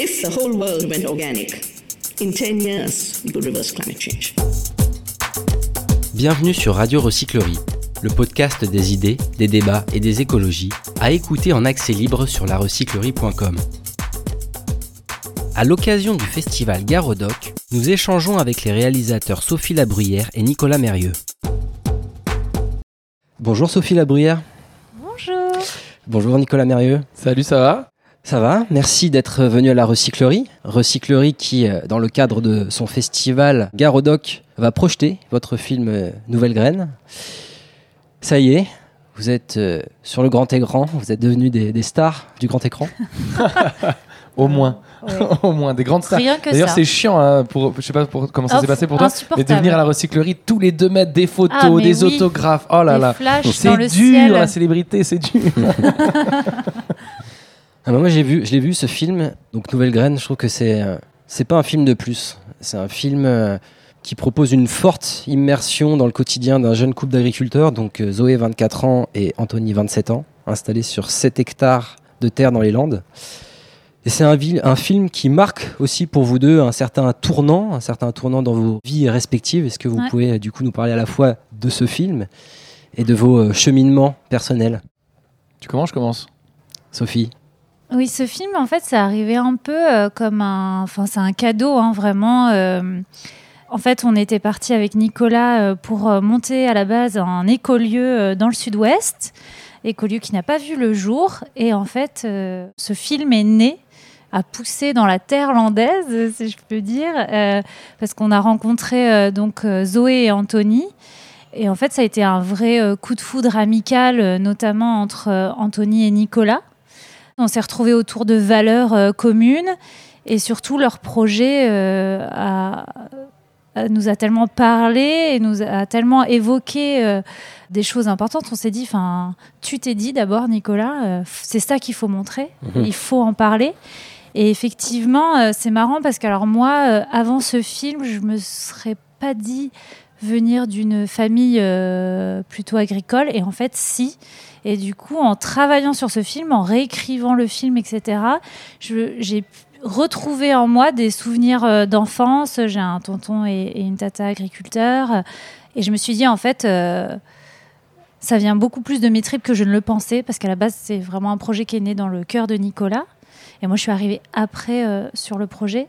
If the whole world went organic, in 10 years, we could reverse climate change. Bienvenue sur Radio Recyclerie, le podcast des idées, des débats et des écologies, à écouter en accès libre sur larecyclerie.com. À l'occasion du festival Garodoc, nous échangeons avec les réalisateurs Sophie Labruyère et Nicolas Mérieux. Bonjour Sophie Labruyère. Bonjour. Bonjour Nicolas Mérieux. Salut, ça va? Ça va? Merci d'être venu à la Recyclerie. Recyclerie qui, euh, dans le cadre de son festival Garodoc, va projeter votre film euh, Nouvelle Graine. Ça y est, vous êtes euh, sur le grand écran, vous êtes devenus des, des stars du grand écran. Au moins. Ouais. Au moins, des grandes stars. D'ailleurs, c'est chiant, hein, pour, je sais pas pour, comment ça s'est passé pour toi, mais de venir à la recyclerie tous les deux mètres, des photos, Ah, des oui. autographes. Oh là Des là. C'est dur, ciel. la célébrité, c'est dur. Ah bah moi j'ai vu, je l'ai vu ce film, donc Nouvelle Graine, je trouve que c'est euh, c'est pas un film de plus, c'est un film euh, qui propose une forte immersion dans le quotidien d'un jeune couple d'agriculteurs, donc euh, Zoé 24 ans et Anthony 27 ans, installés sur 7 hectares de terre dans les Landes. Et c'est un, film qui marque aussi pour vous deux un certain tournant, un certain tournant dans vos vies respectives. Est-ce que vous Ouais. pouvez du coup nous parler à la fois de ce film et de vos cheminements personnels? Tu commences, je commence. Sophie Oui, ce film, en fait, c'est arrivé un peu euh, comme un. Enfin, c'est un cadeau, hein, vraiment. euh. En fait, on était parti avec Nicolas euh, pour monter à la base un écolieu dans le sud-ouest, écolieu qui n'a pas vu le jour. Et en fait, ce film est né a poussé dans la terre landaise, si je peux dire, parce qu'on a rencontré donc Zoé et Anthony. Et en fait, ça a été un vrai coup de foudre amical, notamment entre Anthony et Nicolas. On s'est retrouvés autour de valeurs euh, communes et surtout leur projet euh, a- nous a tellement parlé et nous a tellement évoqué euh, des choses importantes. On s'est dit, enfin, tu t'es dit d'abord, Nicolas, euh, c'est ça qu'il faut montrer, Mhm. il faut en parler. Et effectivement, euh, c'est marrant parce que alors moi, avant ce film, je me serais pas dit venir d'une famille euh, plutôt agricole. Et en fait, si. Et du coup, en travaillant sur ce film, en réécrivant le film, etc., j'ai retrouvé en moi des souvenirs euh, d'enfance. J'ai un tonton et, une tata agriculteurs. Et je me suis dit, en fait, euh, ça vient beaucoup plus de mes tripes que je ne le pensais, parce qu'à la base, c'est vraiment un projet qui est né dans le cœur de Nicolas. Et moi, je suis arrivée après sur le projet.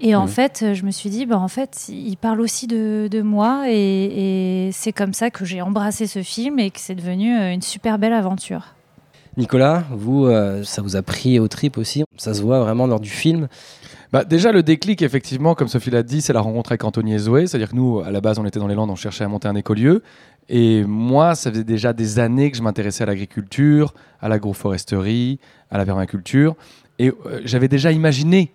Et en fait, euh, je me suis dit, bah, en fait, il parle aussi de, de moi. Et, et c'est comme ça que j'ai embrassé ce film et que c'est devenu euh, une super belle aventure. Nicolas, vous, euh, ça vous a pris au trip aussi? Ça se voit vraiment lors du film? Bah, déjà, le déclic, effectivement, comme Sophie l'a dit, c'est la rencontre avec Anthony et Zoé. C'est-à-dire que nous, à la base, on était dans les Landes, on cherchait à monter un écolieu. Et moi, ça faisait déjà des années que je m'intéressais à l'agriculture, à l'agroforesterie, à la permaculture. Et euh, j'avais déjà imaginé,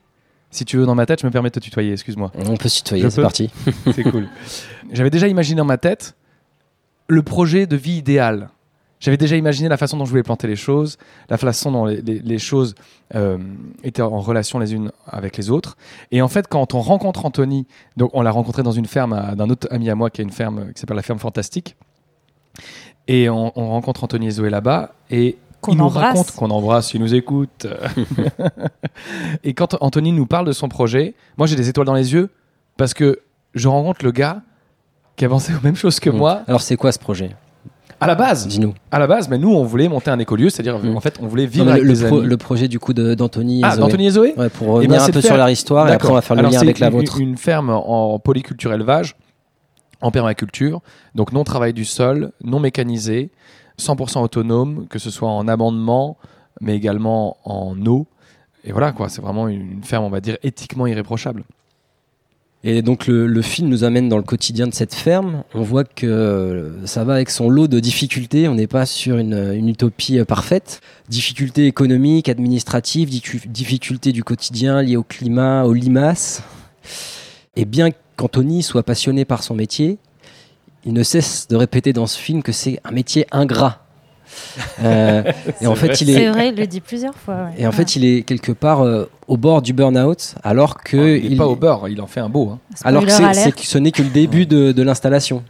si tu veux, dans ma tête, je me permets de te tutoyer, excuse-moi. On peut se tutoyer, c'est parti. C'est cool. J'avais déjà imaginé dans ma tête le projet de vie idéal. J'avais déjà imaginé la façon dont je voulais planter les choses, la façon dont les, les- les choses euh, étaient en relation les unes avec les autres. Et en fait, quand on rencontre Anthony, donc on l'a rencontré dans une ferme d'un autre ami à moi qui a une ferme qui s'appelle la ferme Fantastique. Et on, on rencontre Anthony et Zoé là-bas et Qu'on il nous embrasse. raconte qu'on embrasse, il nous écoute. et quand Anthony nous parle de son projet, moi j'ai des étoiles dans les yeux parce que je rencontre le gars qui a pensé aux mêmes choses que moi Alors, c'est quoi ce projet? À la base. Dis-nous. À la base, mais nous on voulait monter un écolieu, c'est-à-dire Mm. en fait on voulait vivre Non, mais avec le, des pro- amis. le projet du coup d'Anthony et Ah, d'Anthony et Zoé Ouais, pour Eh revenir ben, un peu sur leur histoire et après on va faire le Alors, lien avec la une- vôtre. Une ferme en polyculture élevage, en permaculture, donc non travail du sol, non mécanisé, 100% autonome, que ce soit en amendement, mais également en eau. Et voilà quoi, c'est vraiment une ferme, on va dire, éthiquement irréprochable. Et donc le, film nous amène dans le quotidien de cette ferme. On voit que ça va avec son lot de difficultés. On n'est pas sur une, une utopie euh, parfaite. Difficultés économiques, administratives, difficultés du quotidien liées au climat, aux limaces. Et bien qu'Anthony soit passionné par son métier, il ne cesse de répéter dans ce film que c'est un métier ingrat. Euh, et en fait, il C'est est, vrai, il le dit plusieurs fois. ouais. et en fait, il est quelque part euh, au bord du burn-out, alors que Ah, il est pas au beurre, il en fait un beau. hein. alors que c'est- c'est- ce n'est que le début de, de l'installation.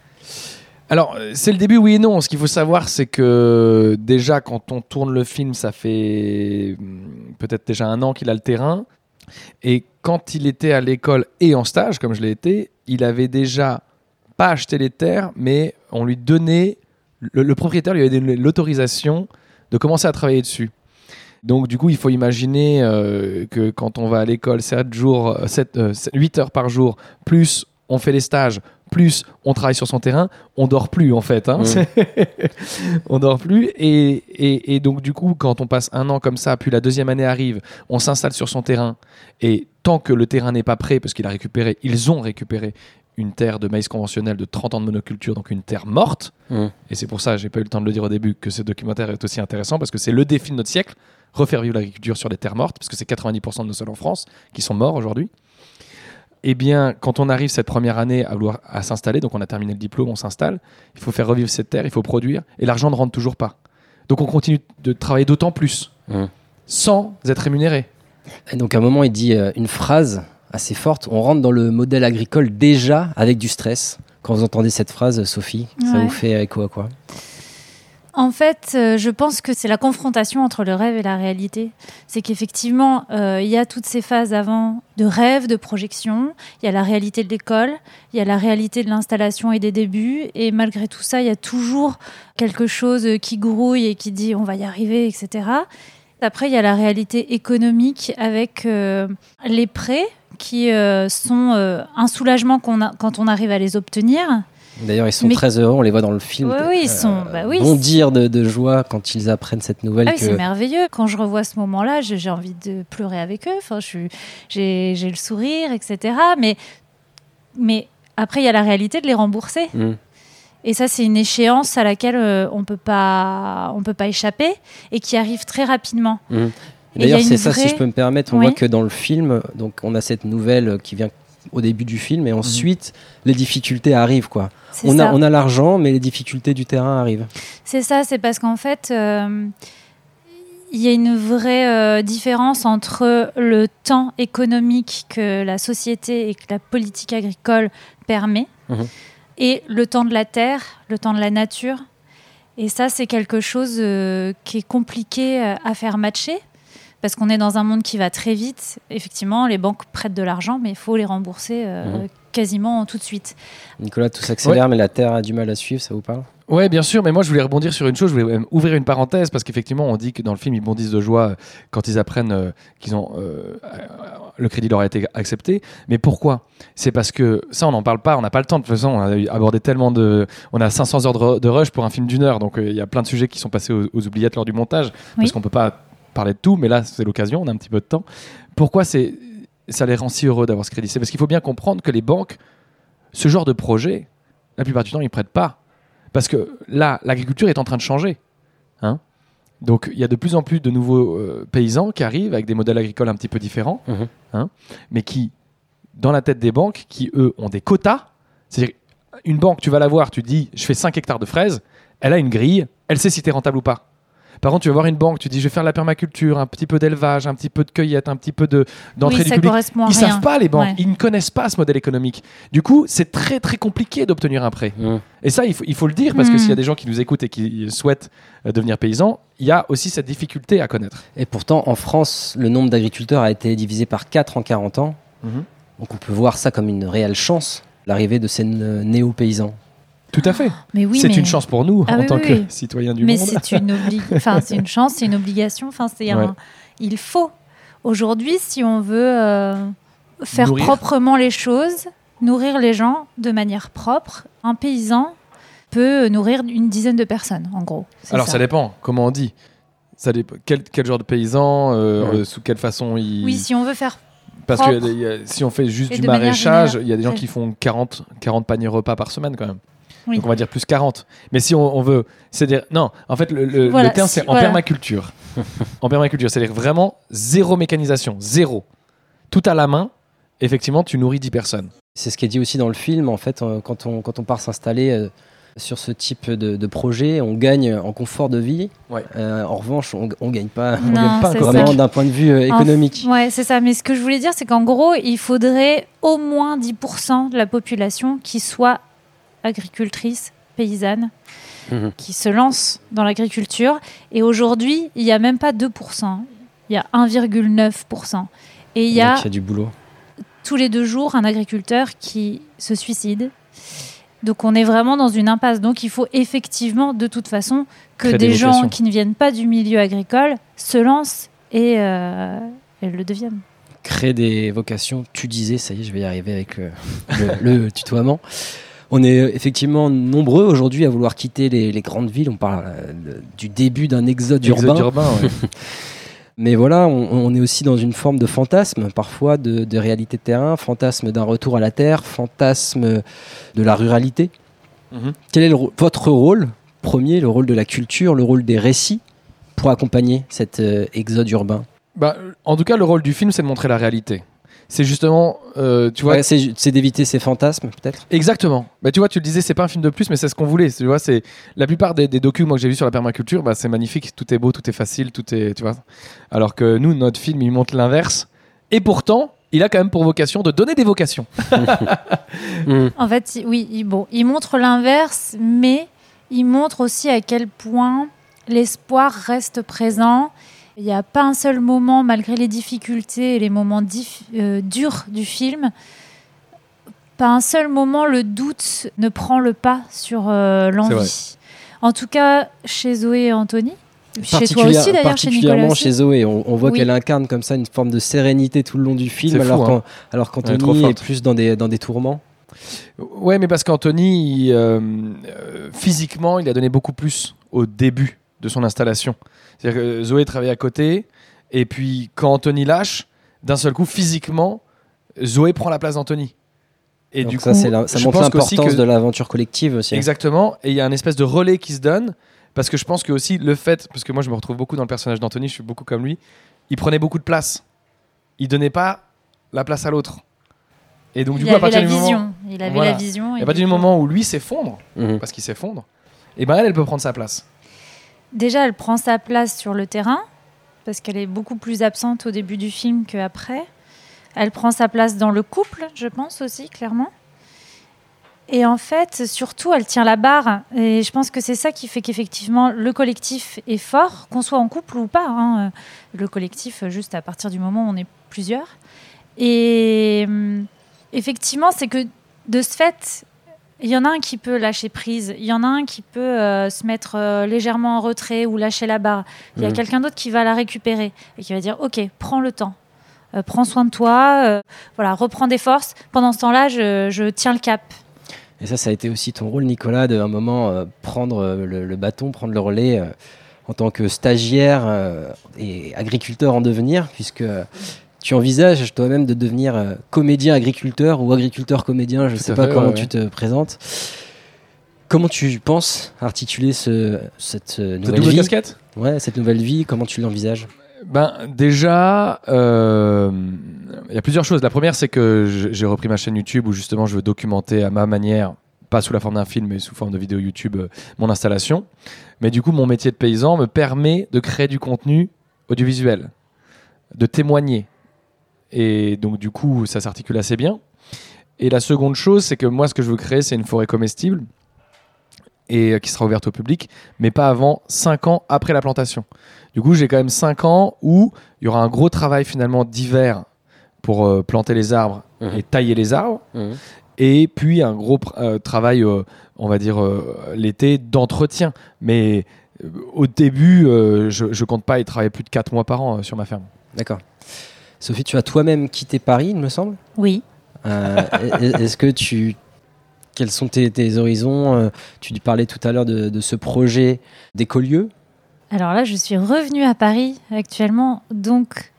Alors, euh, c'est le début, oui et non. Ce qu'il faut savoir, c'est que déjà, quand on tourne le film, ça fait hum, peut-être déjà un an qu'il a le terrain. Et quand il était à l'école et en stage, comme je l'ai été, il avait déjà pas acheté les terres, mais on lui donnait, le, le propriétaire lui avait donné l'autorisation de commencer à travailler dessus. Donc du coup, il faut imaginer euh, que quand on va à l'école 7 jours, 7, 8 heures par jour, plus on fait les stages, plus on travaille sur son terrain, on dort plus en fait. hein. on dort plus. Et, et- et donc du coup, quand on passe un an comme ça, puis la deuxième année arrive, on s'installe sur son terrain. Et tant que le terrain n'est pas prêt, parce qu'il a récupéré, ils ont récupéré une terre de maïs conventionnel de 30 ans de monoculture, donc une terre morte. Mm. Et c'est pour ça, j'ai pas eu le temps de le dire au début, que ce documentaire est aussi intéressant, parce que c'est le défi de notre siècle, refaire vivre l'agriculture sur des terres mortes, parce que c'est 90% de nos sols en France qui sont morts aujourd'hui. Eh bien, quand on arrive cette première année à vouloir à s'installer, donc on a terminé le diplôme, on s'installe, il faut faire revivre cette terre, il faut produire, et l'argent ne rentre toujours pas. Donc on continue de travailler d'autant plus, Mm. sans être rémunéré. Et donc à un moment, il dit euh, une phrase assez forte. On rentre dans le modèle agricole déjà avec du stress. Quand vous entendez cette phrase, Sophie, ça vous fait écho à quoi? En fait, euh, je pense que c'est la confrontation entre le rêve et la réalité. C'est qu'effectivement, euh, il y a toutes ces phases avant de rêve, de projection, il y a la réalité de l'école, il y a la réalité de l'installation et des débuts, et malgré tout ça, il y a toujours quelque chose qui grouille et qui dit on va y arriver, etc. Après, il y a la réalité économique avec euh, les prêts qui euh, sont euh, un soulagement a, quand on arrive à les obtenir. D'ailleurs, ils sont Mais- très heureux, on les voit dans le film. Oui, oui, ils sont- bah oui, bondir de, de joie quand ils apprennent cette nouvelle Ah oui, c'est merveilleux. Quand je revois ce moment-là, j'ai envie de pleurer avec eux. Enfin, j'ai, le sourire, etc. Mais, mais après, il y a la réalité de les rembourser. Mm. Et ça, c'est une échéance à laquelle euh, on peut pas, on peut pas échapper et qui arrive très rapidement. Mm. D'ailleurs, c'est ça, si je peux me permettre, on voit que dans le film, donc on a cette nouvelle qui vient au début du film, et ensuite les difficultés arrivent, quoi. On ça. a, on a l'argent, mais les difficultés du terrain arrivent. C'est ça, c'est parce qu'en fait, euh, il y a une vraie euh, différence entre le temps économique que la société et que la politique agricole permet Mhm. et le temps de la terre, le temps de la nature. Et ça, c'est quelque chose euh, qui est compliqué à faire matcher parce qu'on est dans un monde qui va très vite. Effectivement, les banques prêtent de l'argent, mais il faut les rembourser euh, Mhm. quasiment tout de suite. Nicolas, tout s'accélère, mais la Terre a du mal à suivre, ça vous parle? Ouais, bien sûr, mais moi je voulais rebondir sur une chose, je voulais même ouvrir une parenthèse parce qu'effectivement on dit que dans le film ils bondissent de joie euh, quand ils apprennent euh, qu'ils ont euh, le crédit leur a été accepté. Mais pourquoi? C'est parce que ça on n'en parle pas, on n'a pas le temps de toute façon, on a abordé tellement de, on a 500 heures de, de rush pour un film d'une heure, donc euh, il y a plein de sujets qui sont passés aux, aux oubliettes lors du montage parce Oui. qu'on peut pas parler de tout, mais là c'est l'occasion, on a un petit peu de temps. Pourquoi c'est ça les rend si heureux d'avoir ce crédit? C'est parce qu'il faut bien comprendre que les banques, ce genre de projet, la plupart du temps ils prêtent pas. Parce que là, l'agriculture est en train de changer. Hein Donc, il y a de plus en plus de nouveaux euh, paysans qui arrivent avec des modèles agricoles un petit peu différents, Mhm. hein, mais qui, dans la tête des banques, qui eux ont des quotas. C'est-à-dire, une banque, tu vas la voir, tu dis, je fais 5 hectares de fraises, elle a une grille, elle sait si tu es rentable ou pas. Par contre, tu vas voir une banque, tu dis, je vais faire de la permaculture, un petit peu d'élevage, un petit peu de cueillette, un petit peu de- d'entrée oui, du ça public. correspond à Ils rien. savent pas les banques, Ouais. ils ne connaissent pas ce modèle économique. Du coup, c'est très très compliqué d'obtenir un prêt. Mm. Et ça, il faut, il faut le dire parce que Mm. s'il y a des gens qui nous écoutent et qui souhaitent euh, devenir paysans, il y a aussi cette difficulté à connaître. Et pourtant, en France, le nombre d'agriculteurs a été divisé par 4 en 40 ans. Donc on peut voir ça comme une réelle chance, l'arrivée de ces n- néo-paysans. Tout à fait. Mais oui, c'est mais- une chance pour nous Ah en oui, tant oui, que oui. citoyens du mais monde. c'est une obli- enfin c'est une chance, c'est une obligation, enfin c'est Ouais. un il faut aujourd'hui si on veut euh, faire Nourrir. proprement les choses, nourrir les gens de manière propre, un paysan peut nourrir une dizaine de personnes en gros. Alors ça. dépend, comment on dit? Ça dépend, quel, quel genre de paysan, euh, Ouais. euh, sous quelle façon il... Oui, si on veut faire Parce que y a- si on fait juste et du maraîchage, il y a des gens qui font 40, 40 paniers repas par semaine quand même. Oui. Donc on va dire plus 40. Mais si on, on veut, c'est-à-dire, non, en fait, le, le- Voilà, le terme si- c'est en voilà. permaculture. en permaculture, c'est-à-dire vraiment zéro mécanisation, zéro. Tout à la main, effectivement, tu nourris 10 personnes. C'est ce qui est dit aussi dans le film. En fait, euh, quand on, quand on part s'installer euh, sur ce type de, de projet, on gagne en confort de vie. Ouais. Euh, en revanche, on, on gagne pas, on Non, gagne pas c'est vraiment ça. d'un point de vue euh, économique. Ouais, c'est ça. Mais ce que je voulais dire, c'est qu'en gros, il faudrait au moins 10% de la population qui soit agricultrice, paysanne, Mhm. qui se lance dans l'agriculture. Et aujourd'hui, il n'y a même pas 2%. Il y a 1,9%. Et il y a il y a du boulot. tous les deux jours un agriculteur qui se suicide. Donc on est vraiment dans une impasse. Donc il faut effectivement, de toute façon, que Créer des des gens qui ne viennent pas du milieu agricole se lancent et, euh, et le deviennent. Créer des vocations, tu disais, ça y est, je vais y arriver avec le- le tutoiement. On est effectivement nombreux aujourd'hui à vouloir quitter les, les grandes villes. On parle euh, du début d'un exode, Exode urbain. urbain, ouais. Mais voilà, on, on est aussi dans une forme de fantasme, parfois de, de réalité de terrain, fantasme d'un retour à la terre, fantasme de la ruralité. Mhm. Quel est le votre rôle Premier, le rôle de la culture, le rôle des récits pour accompagner cet euh, exode urbain? Bah, en tout cas, le rôle du film, c'est de montrer la réalité. C'est justement, euh, tu vois, Ouais, c'est d'éviter ces fantasmes, peut-être. Exactement. Bah, tu vois, tu le disais, c'est pas un film de plus, mais c'est ce qu'on voulait. Tu vois, c'est la plupart des, des documents moi, que j'ai vus sur la permaculture, bah, c'est magnifique, tout est beau, tout est facile, tout est, tu vois. Alors que nous, notre film, il montre l'inverse. Et pourtant, il a quand même pour vocation de donner des vocations. Mhm. En fait, il- oui, bon, il montre l'inverse, mais il montre aussi à quel point l'espoir reste présent. Il n'y a pas un seul moment, malgré les difficultés et les moments dif- euh, durs du film, pas un seul moment le doute ne prend le pas sur euh, l'envie. En tout cas, chez Zoé et Anthony, chez toi aussi d'ailleurs, chez Nicolas particulièrement aussi. chez Zoé, on, on voit Oui. qu'elle incarne comme ça une forme de sérénité tout le long du film, alors hein. qu'en- alors est qu'Anthony est plus dans des, dans des tourments. Ouais, mais parce qu'Anthony, il, euh, euh, physiquement, il a donné beaucoup plus au début de son installation. C'est-à-dire que Zoé travaillait à côté, et puis quand Anthony lâche, d'un seul coup, physiquement, Zoé prend la place d'Anthony. Et Donc du ça, coup, la- ça je montre l'importance que- de l'aventure collective aussi. Exactement. Et il y a un espèce de relais qui se donne. Parce que je pense que aussi le fait, parce que moi je me retrouve beaucoup dans le personnage d'Anthony, je suis beaucoup comme lui, il prenait beaucoup de place. Il donnait pas la place à l'autre. Et donc du il coup, à avait partir la du moment, vision. Il avait Voilà. la vision. et à partir du du coup- moment où lui s'effondre, Mhm. parce qu'il s'effondre, et ben elle, elle peut prendre sa place. Déjà, elle prend sa place sur le terrain, parce qu'elle est beaucoup plus absente au début du film qu'après. Elle prend sa place dans le couple, je pense aussi, clairement. Et en fait, surtout, elle tient la barre. Et je pense que c'est ça qui fait qu'effectivement, le collectif est fort, qu'on soit en couple ou pas. hein. Le collectif, juste à partir du moment où on est plusieurs. Et hum, effectivement, c'est que de ce fait, il y en a un qui peut lâcher prise, il y en a un qui peut euh, se mettre euh, légèrement en retrait ou lâcher la barre. Il y a Mhm. quelqu'un d'autre qui va la récupérer et qui va dire Ok, prends le temps, Euh, prends soin de toi, voilà, reprends des forces. Pendant ce temps-là, je, je tiens le cap. Et ça, ça a été aussi ton rôle, Nicolas, de un moment prendre le, le bâton, prendre le relais en tant que stagiaire et agriculteur en devenir, puisque tu envisages toi-même de devenir euh, comédien agriculteur ou agriculteur comédien, je ne sais pas fait, comment ouais, tu te présentes. Comment tu penses articuler ce, cette euh, nouvelle double vie casquette? Ouais, cette nouvelle vie, comment tu l'envisages? Ben déjà, euh, il y a plusieurs choses. La première, c'est que j'ai repris ma chaîne YouTube où justement je veux documenter à ma manière, pas sous la forme d'un film, mais sous forme de vidéo YouTube, euh, mon installation. Mais du coup, mon métier de paysan me permet de créer du contenu audiovisuel, de témoigner. Et donc, du coup, ça s'articule assez bien. Et la seconde chose, c'est que moi, ce que je veux créer, c'est une forêt comestible et euh, qui sera ouverte au public, mais pas avant 5 ans après la plantation. Du coup, j'ai quand même 5 ans où il y aura un gros travail finalement d'hiver pour euh, planter les arbres Mhm. et tailler les arbres, Mhm. et puis un gros euh, travail, euh, on va dire, l'été d'entretien. Mais au début, je, je compte pas y travailler plus de 4 mois par an sur ma ferme. D'accord. Sophie, tu as toi-même quitté Paris, il me semble Oui. Euh, est- Est-ce que tu. Quels sont tes, tes horizons Euh, Tu parlais tout à l'heure de, de ce projet d'écolieu. Alors là, je suis revenue à Paris actuellement, donc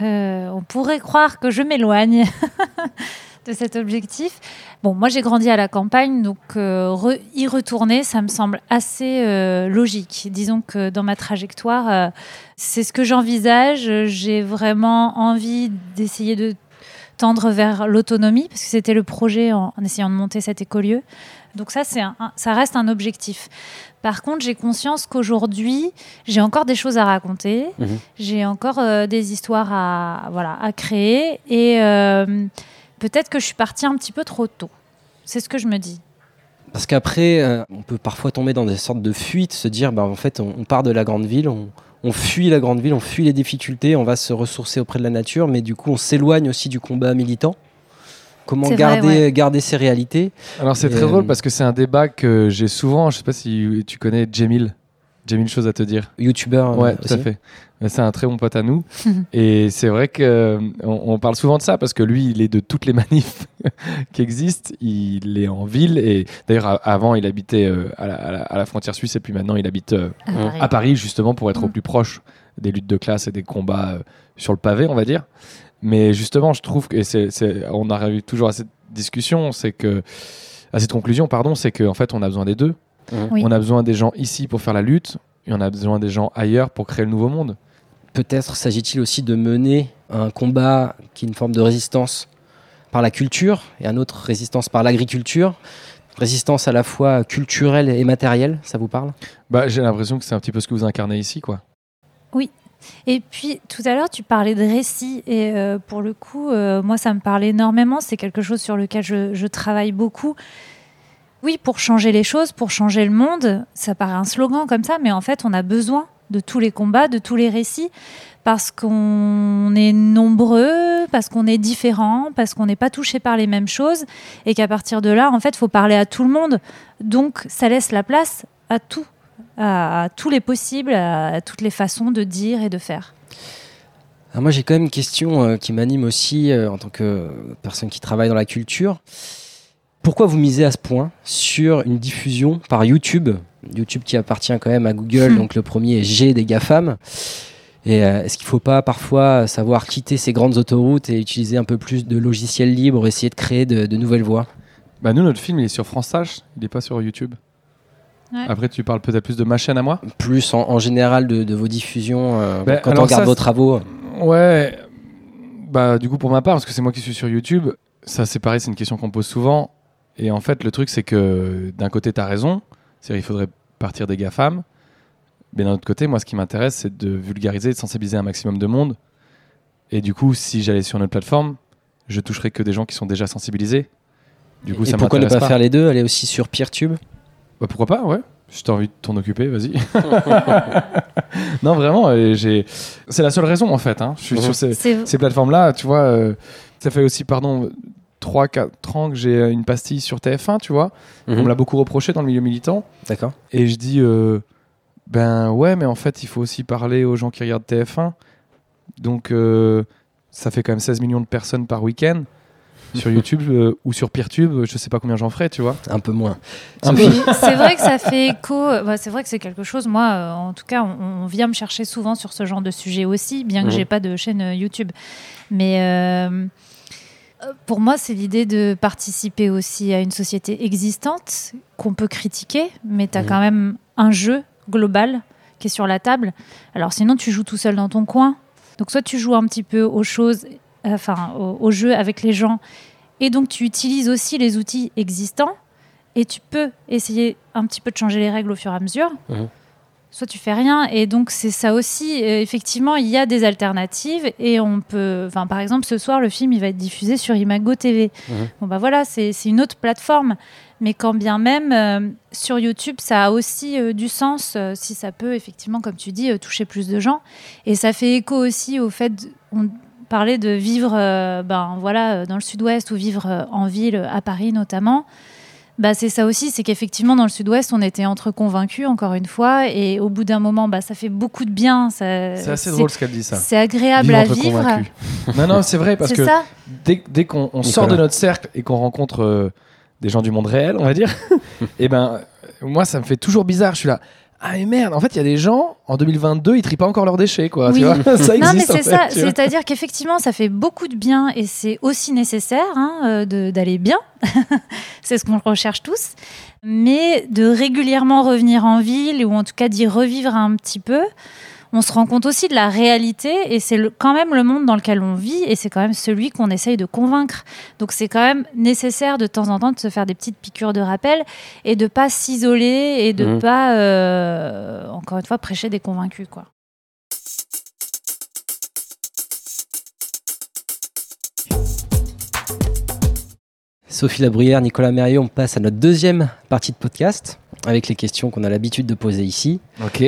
euh, on pourrait croire que je m'éloigne de cet objectif. Bon, moi j'ai grandi à la campagne, donc euh, re- y retourner, ça me semble assez euh, logique. Disons que dans ma trajectoire, euh, c'est ce que j'envisage. J'ai vraiment envie d'essayer de tendre vers l'autonomie, parce que c'était le projet en, en essayant de monter cet écolieu. Donc ça, c'est ça reste un objectif. Par contre, j'ai conscience qu'aujourd'hui, j'ai encore des choses à raconter, Mhm. j'ai encore euh, des histoires à, voilà, à créer, et euh, peut-être que je suis partie un petit peu trop tôt. C'est ce que je me dis. Parce qu'après, euh, on peut parfois tomber dans des sortes de fuites, se dire, bah, en fait, on, on part de la grande ville, on, on fuit la grande ville, on fuit les difficultés, on va se ressourcer auprès de la nature, mais du coup on s'éloigne aussi du combat militant. Comment vrai, garder, ouais. garder ces réalités Alors c'est très euh, drôle parce que c'est un débat que j'ai souvent. Je sais pas si tu connais Jamil. Jamil, chose à te dire. Youtubeur Ouais, euh, tout à fait. Euh, C'est un très bon pote à nous. et c'est vrai qu'on on parle souvent de ça parce que lui, il est de toutes les manifs qui existent. Il est en ville. Et d'ailleurs, avant, il habitait euh, à, la, à la- à la frontière suisse. Et puis maintenant, il habite euh, à Paris. à Paris, justement, pour être au Mm. plus proche des luttes de classe et des combats euh, sur le pavé, on va dire. Mais justement, je trouve que et c'est, c'est- on arrive toujours à cette discussion, c'est que à cette conclusion, pardon, c'est qu'en fait, on a besoin des deux. Oui. On a besoin des gens ici pour faire la lutte, et on a besoin des gens ailleurs pour créer le nouveau monde. Peut-être s'agit-il aussi de mener un combat qui est une forme de résistance par la culture et un autre résistance par l'agriculture. Résistance à la fois culturelle et matérielle, ça vous parle? Bah, j'ai l'impression que c'est un petit peu ce que vous incarnez ici, quoi. Et puis tout à l'heure, tu parlais de récit et euh, pour le coup, euh, moi, ça me parle énormément. C'est quelque chose sur lequel je, je travaille beaucoup. Oui, pour changer les choses, pour changer le monde, ça paraît un slogan comme ça, mais en fait, on a besoin de tous les combats, de tous les récits, parce qu'on est nombreux, parce qu'on est différents, parce qu'on n'est pas touché par les mêmes choses, et qu'à partir de là, en fait, il faut parler à tout le monde. Donc, ça laisse la place à tout, à, tous les possibles, à, toutes les façons de dire et de faire. Moi j'ai quand même une question euh, qui m'anime aussi euh, en tant que euh, personne qui travaille dans la culture. Pourquoi vous misez à ce point sur une diffusion par YouTube? YouTube qui appartient quand même à Google, Hmm. donc le premier est G des GAFAM. Et euh, est-ce qu'il ne faut pas parfois savoir quitter ces grandes autoroutes et utiliser un peu plus de logiciels libres, essayer de créer de, de nouvelles voies? Bah, nous, notre film, il est sur France H, il n'est pas sur YouTube. Ouais. Après, tu parles peut-être plus de ma chaîne à moi? Plus en, en général de, de vos diffusions, euh, Ben, quand on regarde ça, vos travaux Ouais, bah du coup pour ma part, parce que c'est moi qui suis sur YouTube, ça c'est pareil, c'est une question qu'on me pose souvent. Et en fait, le truc c'est que d'un côté, tu as raison, c'est-à-dire il faudrait partir des GAFAM. Mais d'un autre côté, moi ce qui m'intéresse, c'est de vulgariser, de sensibiliser un maximum de monde. Et du coup, si j'allais sur notre plateforme, je toucherais que des gens qui sont déjà sensibilisés. Du coup, Et ça pourquoi ne pas, faire les deux? Aller aussi sur PeerTube? Bah, pourquoi pas, ouais. Si t'as envie de t'en occuper, vas-y. non, vraiment, euh, j'ai... c'est la seule raison en fait. hein. Je suis Mhm. sur ces plateformes-là, tu vois, euh, ça fait aussi, pardon, 3-4 ans que j'ai euh, une pastille sur TF1, tu vois. On Mhm. me l'a beaucoup reproché dans le milieu militant. D'accord. Et je dis, euh, ben ouais, mais en fait, il faut aussi parler aux gens qui regardent TF1. Donc, euh, ça fait quand même 16 millions de personnes par week-end. Sur YouTube euh, ou sur Peertube, je sais pas combien j'en ferai, tu vois. Un peu moins. C'est vrai que ça fait écho. bah, c'est vrai que c'est quelque chose. Moi, euh, en tout cas, on, on vient me chercher souvent sur ce genre de sujet aussi, bien que Mhm. j'ai pas de chaîne YouTube. Mais euh, pour moi, c'est l'idée de participer aussi à une société existante qu'on peut critiquer, mais tu as quand même un jeu global qui est sur la table. Alors sinon, tu joues tout seul dans ton coin. Donc soit tu joues un petit peu aux choses, euh, enfin au, au jeu avec les gens, et donc tu utilises aussi les outils existants, et tu peux essayer un petit peu de changer les règles au fur et à mesure. Mhm. Soit tu fais rien, et donc c'est ça aussi. euh, effectivement, il y a des alternatives, et on peut. Enfin, par exemple, ce soir, le film il va être diffusé sur Imago TV. Mhm. Bon bah voilà, c'est c'est une autre plateforme. Mais quand bien même, euh, sur YouTube, ça a aussi euh, du sens euh, si ça peut, effectivement, comme tu dis, toucher plus de gens. Et ça fait écho aussi au fait, de- on parlait de vivre ben, voilà, dans le sud-ouest ou vivre en ville, à Paris notamment. Bah, c'est ça aussi, c'est qu'effectivement, dans le sud-ouest, on était entre convaincus, encore une fois, et au bout d'un moment, bah, ça fait beaucoup de bien. ça- C'est assez drôle ce qu'elle dit ça. C'est agréable Vivre à vivre. convaincus. non, non, c'est vrai parce C'est que ça. dès, dès qu'on on sort de notre cercle et qu'on rencontre euh, des gens du monde réel, on va dire, et ben euh, moi ça me fait toujours bizarre. Je suis là. Ah mais merde, en fait il y a des gens en 2022 ils trient pas encore leurs déchets quoi. Oui. Tu vois ça Non, mais existe. c'est ça. C'est-à-dire qu'effectivement, ça fait beaucoup de bien et c'est aussi nécessaire hein, euh, d'aller bien. c'est ce qu'on recherche tous. Mais de régulièrement revenir en ville ou en tout cas d'y revivre un petit peu, on se rend compte aussi de la réalité et c'est quand même le monde dans lequel on vit et c'est quand même celui qu'on essaye de convaincre. Donc c'est quand même nécessaire de temps en temps de se faire des petites piqûres de rappel et de pas s'isoler et de Mhm. pas, euh, encore une fois, prêcher des convaincus. quoi. Sophie Labruyère, Nicolas Mérieux, on passe à notre deuxième partie de podcast avec les questions qu'on a l'habitude de poser ici. Ok.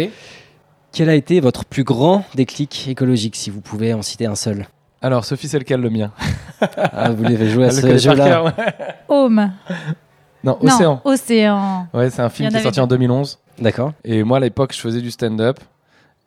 Quel a été votre plus grand déclic écologique, si vous pouvez en citer un seul? Alors, Sophie, c'est lequel le mien ah, Vous l'avez joué à Elle ce jeu-là ouais. Home. Non, Non, Océan. Océan. Ouais, c'est un Il film qui est sorti en 2011. D'accord. Et moi, à l'époque, je faisais du stand-up.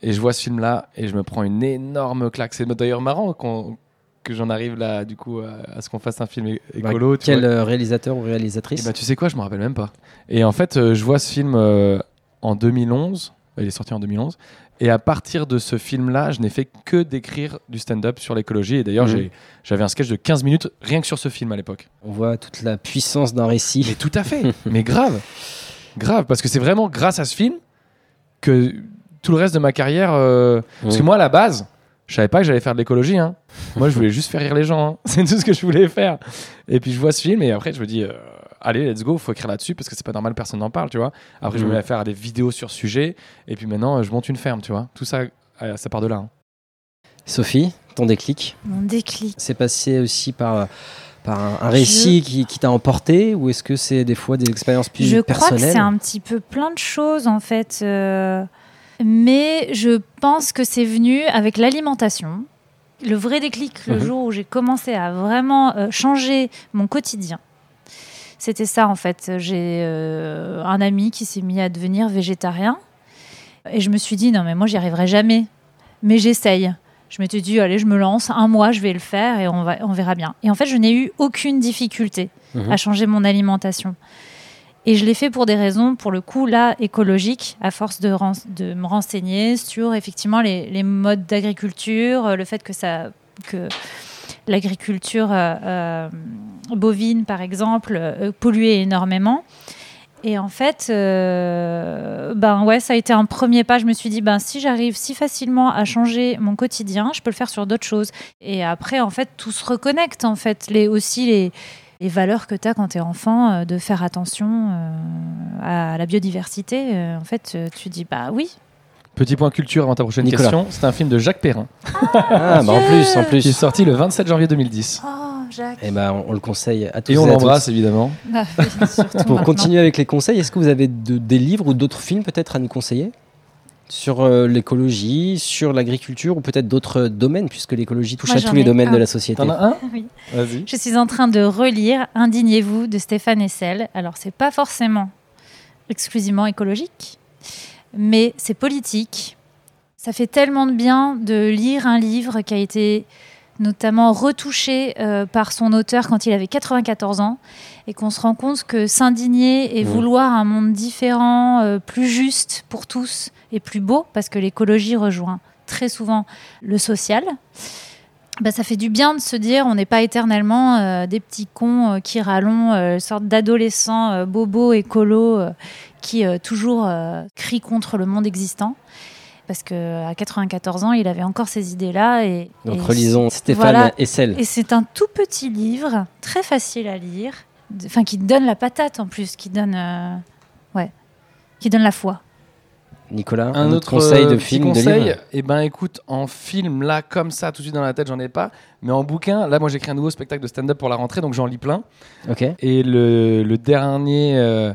Et je vois ce film-là et je me prends une énorme claque. C'est d'ailleurs marrant qu'on- que j'en arrive là, du coup, à, à ce qu'on fasse un film é- écolo. Quel vois. euh, réalisateur ou Eh réalisatrice ben, tu sais quoi, je me rappelle même pas. Et en fait, euh, je vois ce film euh, en 2011. Il est sorti en 2011. Et à partir de ce film-là, je n'ai fait que d'écrire du stand-up sur l'écologie. Et d'ailleurs, Mhm. j'avais un sketch de 15 minutes rien que sur ce film à l'époque. On voit toute la puissance d'un récit. Mais tout à fait. Mais grave. Grave. Parce que c'est vraiment grâce à ce film que tout le reste de ma carrière. euh, Parce que moi, à la base, je savais pas que j'allais faire de l'écologie. hein. Moi, je voulais juste faire rire les gens. hein. C'est tout ce que je voulais faire. Et puis, je vois ce film et après, je me dis. euh, Allez, let's go, faut écrire là-dessus parce que c'est pas normal, personne n'en parle, tu vois. Après, je me Mhm. mets à faire des vidéos sur ce sujet et puis maintenant, je monte une ferme, tu vois. Tout ça, euh, ça part de là. hein. Sophie, ton déclic? Mon déclic. C'est passé aussi par, par un, un récit qui, qui t'a emporté ou est-ce que c'est des fois des expériences plus Je crois que personnelles? c'est un petit peu plein de choses en fait. euh, mais je pense que c'est venu avec l'alimentation. Le vrai déclic, le Mhm. jour où j'ai commencé à vraiment euh, changer mon quotidien. C'était ça en fait. J'ai euh, un ami qui s'est mis à devenir végétarien. Et je me suis dit, non mais moi j'y arriverai jamais. Mais j'essaye. Je m'étais dit, allez, je me lance. Un mois, je vais le faire et on, va, on verra bien. Et en fait, je n'ai eu aucune difficulté Mhm. à changer mon alimentation. Et je l'ai fait pour des raisons, pour le coup, là, écologiques, à force de, me renseigner sur effectivement les, les modes d'agriculture, le fait que, ça, que l'agriculture euh, euh, bovine, par exemple, euh, polluait énormément. Et en fait, ben ouais, ça a été un premier pas. Je me suis dit, ben si j'arrive si facilement à changer mon quotidien, je peux le faire sur d'autres choses. Et après, en fait, tout se reconnecte. En fait, les aussi les valeurs que tu as quand tu es enfant, de faire attention à la biodiversité. en fait, tu dis, bah oui. Petit point culture avant ta prochaine Nicolas. question. C'est un film de Jacques Perrin Ah, bah en plus, en qui est plus. sorti le 27 janvier 2010. Oh, Jacques. Eh ben, on, on le conseille à tous Et on l'embrasse évidemment. Bah, Pour maintenant. continuer avec les conseils, est-ce que vous avez de- des livres ou d'autres films peut-être à nous conseiller sur euh, l'écologie, sur l'agriculture ou peut-être d'autres domaines puisque l'écologie touche Moi, à tous les ai domaines un. de la société. T'en as un? Oui. Vas-y. Je suis en train de relire Indignez-vous de Stéphane Hessel. Alors, c'est pas forcément exclusivement écologique, mais c'est politique. Ça fait tellement de bien de lire un livre qui a été notamment retouché euh, par son auteur quand il avait 94 ans et qu'on se rend compte que s'indigner et Mmh. vouloir un monde différent, euh, plus juste pour tous et plus beau, parce que l'écologie rejoint très souvent le social, bah, ça fait du bien de se dire on n'est pas éternellement euh, des petits cons euh, qui râlons, euh, sorte d'adolescents euh, bobos écolos qui toujours crient contre le monde existant. Parce qu'à 94 ans, il avait encore ces idées-là. Et, Donc et- relisons Stéphane Voilà. Et c'est un tout petit livre, très facile à lire, enfin qui donne la patate en plus, qui donne, ouais, qui donne la foi. Nicolas, Un autre conseil de euh, petit film, de conseil, livre Eh ben écoute, en film là comme ça tout de suite dans la tête, j'en ai pas, mais en bouquin, là moi j'écris un nouveau spectacle de stand-up pour la rentrée donc j'en lis plein Ok. et le, le dernier euh,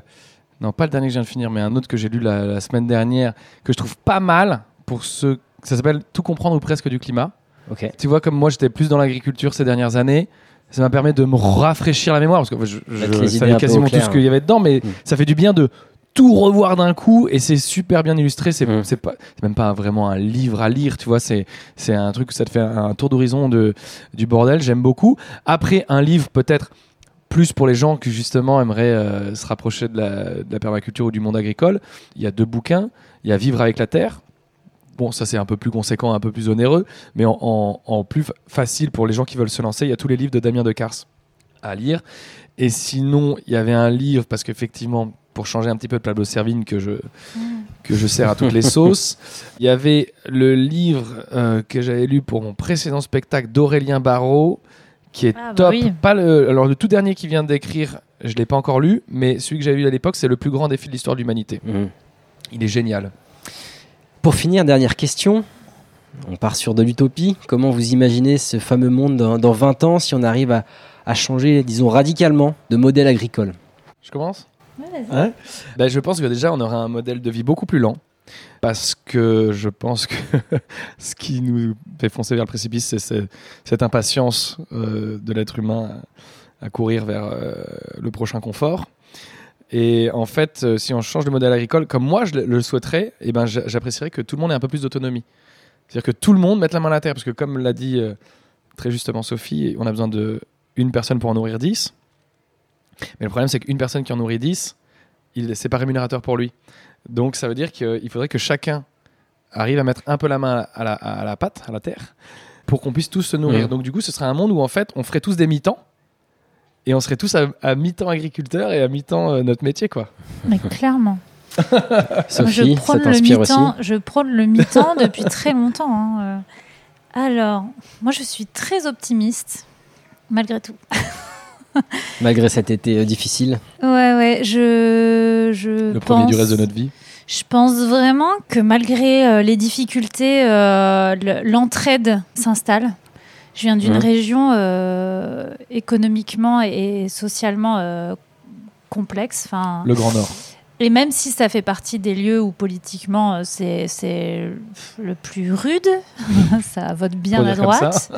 non pas le dernier que je viens de finir mais un autre que j'ai lu la, la semaine dernière que je trouve pas mal pour ceux ça s'appelle Tout comprendre ou presque du climat. Ok. Tu vois comme moi j'étais plus dans l'agriculture ces dernières années, ça m'a permis de me rafraîchir la mémoire parce que je, savais quasiment tout ce qu'il y avait dedans mais Mm. ça fait du bien de tout revoir d'un coup et c'est super bien illustré c'est Mm. c'est pas même pas vraiment un livre à lire tu vois c'est c'est un truc ça te fait un tour d'horizon de du bordel j'aime beaucoup après un livre peut-être plus pour les gens qui justement aimeraient euh, se rapprocher de la, de la permaculture ou du monde agricole il y a deux bouquins il y a Vivre avec la terre Bon, ça c'est un peu plus conséquent, un peu plus onéreux, mais en, en- en plus fa- facile pour les gens qui veulent se lancer, il y a tous les livres de Damien Decars à lire. Et sinon, il y avait un livre, parce qu'effectivement, pour changer un petit peu de Pablo Servigne que je, que je sers à toutes les sauces, il y avait le livre euh, que j'avais lu pour mon précédent spectacle d'Aurélien Barraud, qui est Ah, bah top. oui. Pas le, alors le tout dernier qu'il vient d'écrire, je l'ai pas encore lu, mais celui que j'avais lu à l'époque, c'est le plus grand défi de l'histoire de l'humanité. Mhm. Il est génial. Pour finir, dernière question. On part sur de l'utopie. Comment vous imaginez ce fameux monde dans, dans 20 ans si on arrive à, à changer, disons, radicalement de modèle agricole? Je commence? Ben, je pense que déjà, on aura un modèle de vie beaucoup plus lent. Parce que je pense que ce qui nous fait foncer vers le précipice, c'est ce- cette impatience euh, de l'être humain à, courir vers euh, le prochain confort. Et en fait, euh, si on change de modèle agricole, comme moi je le, souhaiterais, eh ben, j'a- j'apprécierais que tout le monde ait un peu plus d'autonomie. C'est-à-dire que tout le monde mette la main à la terre, parce que comme l'a dit très justement Sophie, on a besoin de une personne pour en nourrir 10. Mais le problème, c'est qu'une personne qui en nourrit 10, il c'est pas rémunérateur pour lui. Donc ça veut dire qu'il faudrait que chacun arrive à mettre un peu la main à la, à la pâte, à la terre, pour qu'on puisse tous se nourrir. Mhm. Donc du coup, ce serait un monde où en fait, on ferait tous des mi-temps. Et on serait tous à, à mi-temps agriculteurs et à mi-temps euh, notre métier, quoi. Mais clairement. Sophie, je ça prône le t'inspire aussi? mi-temps. Je prône le mi-temps depuis très longtemps. hein, euh. Alors, moi, je suis très optimiste, malgré tout. Malgré cet été euh, difficile. Ouais, ouais, je, je Le premier du reste de notre vie. Je pense vraiment que malgré euh, les difficultés, euh, le- l'entraide s'installe. Je viens d'une région euh, économiquement et socialement euh, complexe. Enfin, Le Grand Nord. et même si ça fait partie des lieux où politiquement c'est c'est le plus rude, ça vote bien à droite.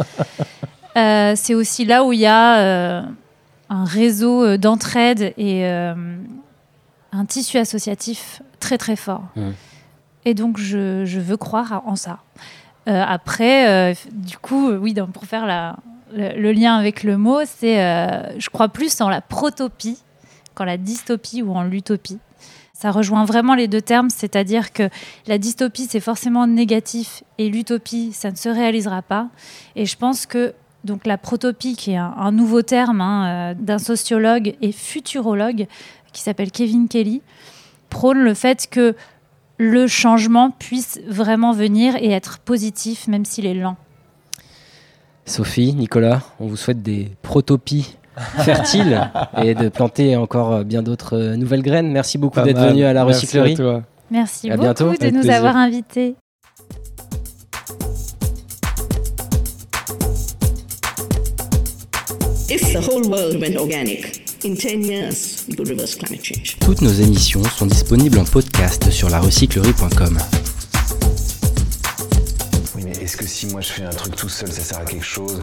euh, c'est aussi là où il y a euh, un réseau euh, d'entraide et euh, un tissu associatif très très fort. Et donc je, je veux croire en ça. Euh, après, euh, du coup, oui, donc pour faire la- le, le lien avec le mot, c'est euh, je crois plus en la protopie qu'en la dystopie ou en l'utopie. Ça rejoint vraiment les deux termes, c'est-à-dire que la dystopie, c'est forcément négatif et l'utopie, ça ne se réalisera pas. Et je pense que donc la protopie, qui est un, un nouveau terme hein, euh, d'un sociologue et futurologue qui s'appelle Kevin Kelly, prône le fait que le changement puisse vraiment venir et être positif, même s'il est lent. Sophie, Nicolas, on vous souhaite des protopies fertiles et de planter encore bien d'autres euh, nouvelles graines. Merci beaucoup d'être venu à la Merci recyclerie. toi. Merci À beaucoup bientôt, de avec nous plaisir. avoir invités. If the whole world went organic, in 10 years, we could reverse climate change. Toutes nos émissions sont disponibles en podcast sur larecyclerie.com. Oui, mais est-ce que si moi je fais un truc tout seul, ça sert à quelque chose?